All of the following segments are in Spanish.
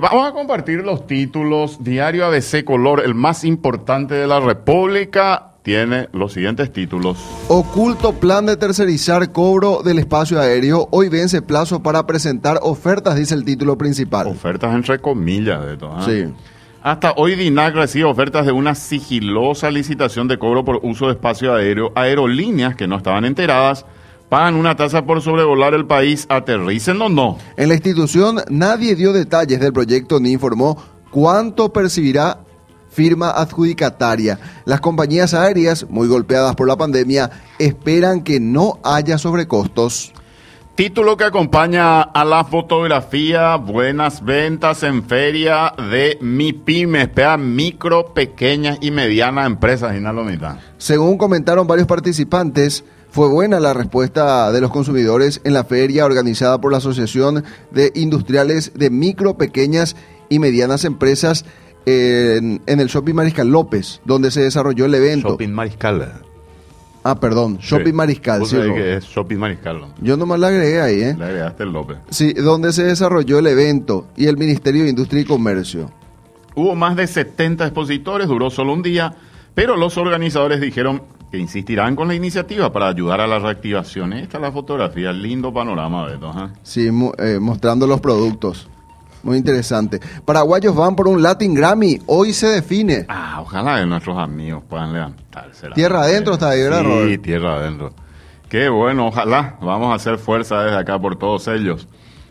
Vamos a compartir los títulos. Diario ABC Color, el más importante de la República, tiene los siguientes títulos. Oculto plan de tercerizar cobro del espacio aéreo. Hoy vence plazo para presentar ofertas, dice el título principal. Ofertas entre comillas de todo. ¿eh? Sí. Hasta hoy DINAC recibe ofertas de una sigilosa licitación de cobro por uso de espacio aéreo. Aerolíneas que no estaban enteradas pagan una tasa por sobrevolar el país, aterricen o no. En la institución nadie dio detalles del proyecto ni informó cuánto percibirá firma adjudicataria. Las compañías aéreas, muy golpeadas por la pandemia, esperan que no haya sobrecostos. Título que acompaña a la fotografía, buenas ventas en feria de MIPIMES, micro, pequeñas y medianas empresas, Inalomita. Según comentaron varios participantes, fue buena la respuesta de los consumidores en la feria organizada por la Asociación de Industriales de Micro, Pequeñas y Medianas Empresas en, en el Shopping Mariscal López, donde se desarrolló el evento. Shopping Mariscal. Ah, perdón, Shopping Sí. Mariscal. Vos sí, sabés Ro. que es Shopping Mariscal. ¿no? Yo nomás la agregué ahí, ¿eh? Le agregaste el López. Sí, donde se desarrolló el evento y el Ministerio de Industria y Comercio. Hubo más de 70 expositores, duró solo un día, pero los organizadores dijeron que insistirán con la iniciativa para ayudar a la reactivación. Esta es la fotografía, lindo panorama, Beto. ¿eh? Sí, mu- eh, mostrando los productos. Muy interesante. Paraguayos van por un Latin Grammy. Hoy se define. Ah, ojalá que nuestros amigos puedan levantarse. la Tierra adentro está ahí, ¿verdad, Sí, Robert? tierra adentro. Qué bueno, ojalá. Vamos a hacer fuerza desde acá por todos ellos.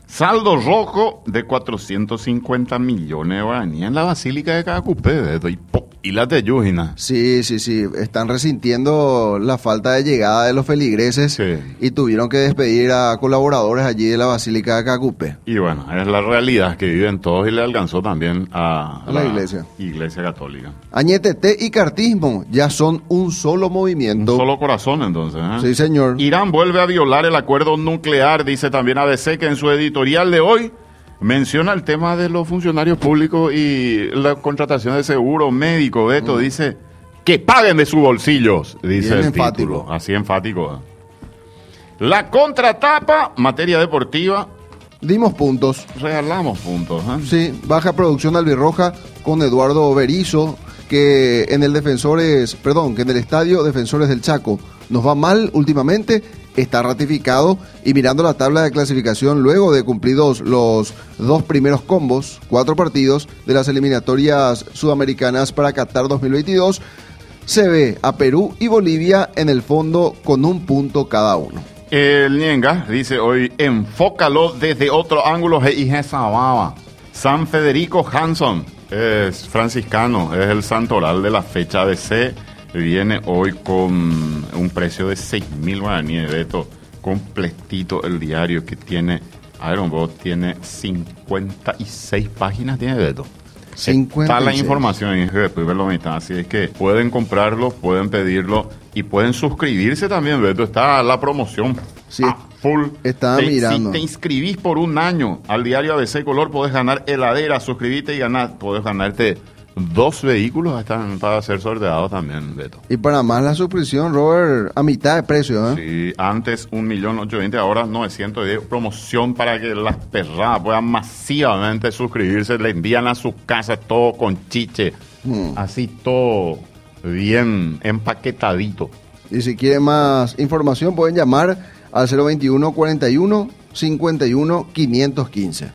Saldo rojo de 450 millones de guaraníes en la Basílica de Cacupé, Beto. Y, po- y la Teyúgina. Sí, sí, sí. Están resintiendo la falta de llegada de los feligreses Sí. y tuvieron que despedir a colaboradores allí de la Basílica de Cacupe. Y bueno, es la realidad que viven todos y le alcanzó también a, A la iglesia. Iglesia Católica. Añetete y cartismo ya son un solo Un movimiento. solo corazón entonces. ¿eh? Sí, señor. Irán vuelve a violar el acuerdo nuclear, dice también ABC, que en su editorial de hoy menciona el tema de los funcionarios públicos y la contratación de seguro médico. Beto dice que paguen de sus bolsillos, dice Bien el enfático. título. Así enfático. La contratapa, materia deportiva, Dimos puntos. regalamos puntos. ¿eh? Sí, baja producción albirroja con Eduardo Berizo, que en el Defensores, perdón, que en el estadio Defensores del Chaco nos va mal últimamente, está ratificado y mirando la tabla de clasificación luego de cumplidos los dos primeros combos, cuatro partidos de las eliminatorias sudamericanas para Qatar 2022, se ve a Perú y Bolivia en el fondo con un punto cada uno. El Nienga dice hoy, enfócalo desde otro ángulo. San Federico Hanson es franciscano, es el santoral de la fecha de C. Viene hoy con un precio de 6 mil guaraníes, Beto. Completito el diario que tiene, Ironbot tiene 56 páginas, tiene Beto. Está la 56. información en mitad, así es que pueden comprarlo, pueden pedirlo y pueden suscribirse también, Beto. Está la promoción Sí, a full. estaba Te- mirando. Si te inscribís por un año al diario ABC Color, podés ganar heladera, suscribirte y ganar, podés ganarte dos vehículos están para ser sorteados también, Beto. Y para más la suscripción, Robert, a mitad de precio, ¿eh? Sí, antes 1.820.000, ahora 910. Promoción para que las perras puedan masivamente suscribirse. Le envían a su casa todo con chiche. Mm. Así todo bien empaquetadito. Y si quieren más información pueden llamar al 021 41 51 515.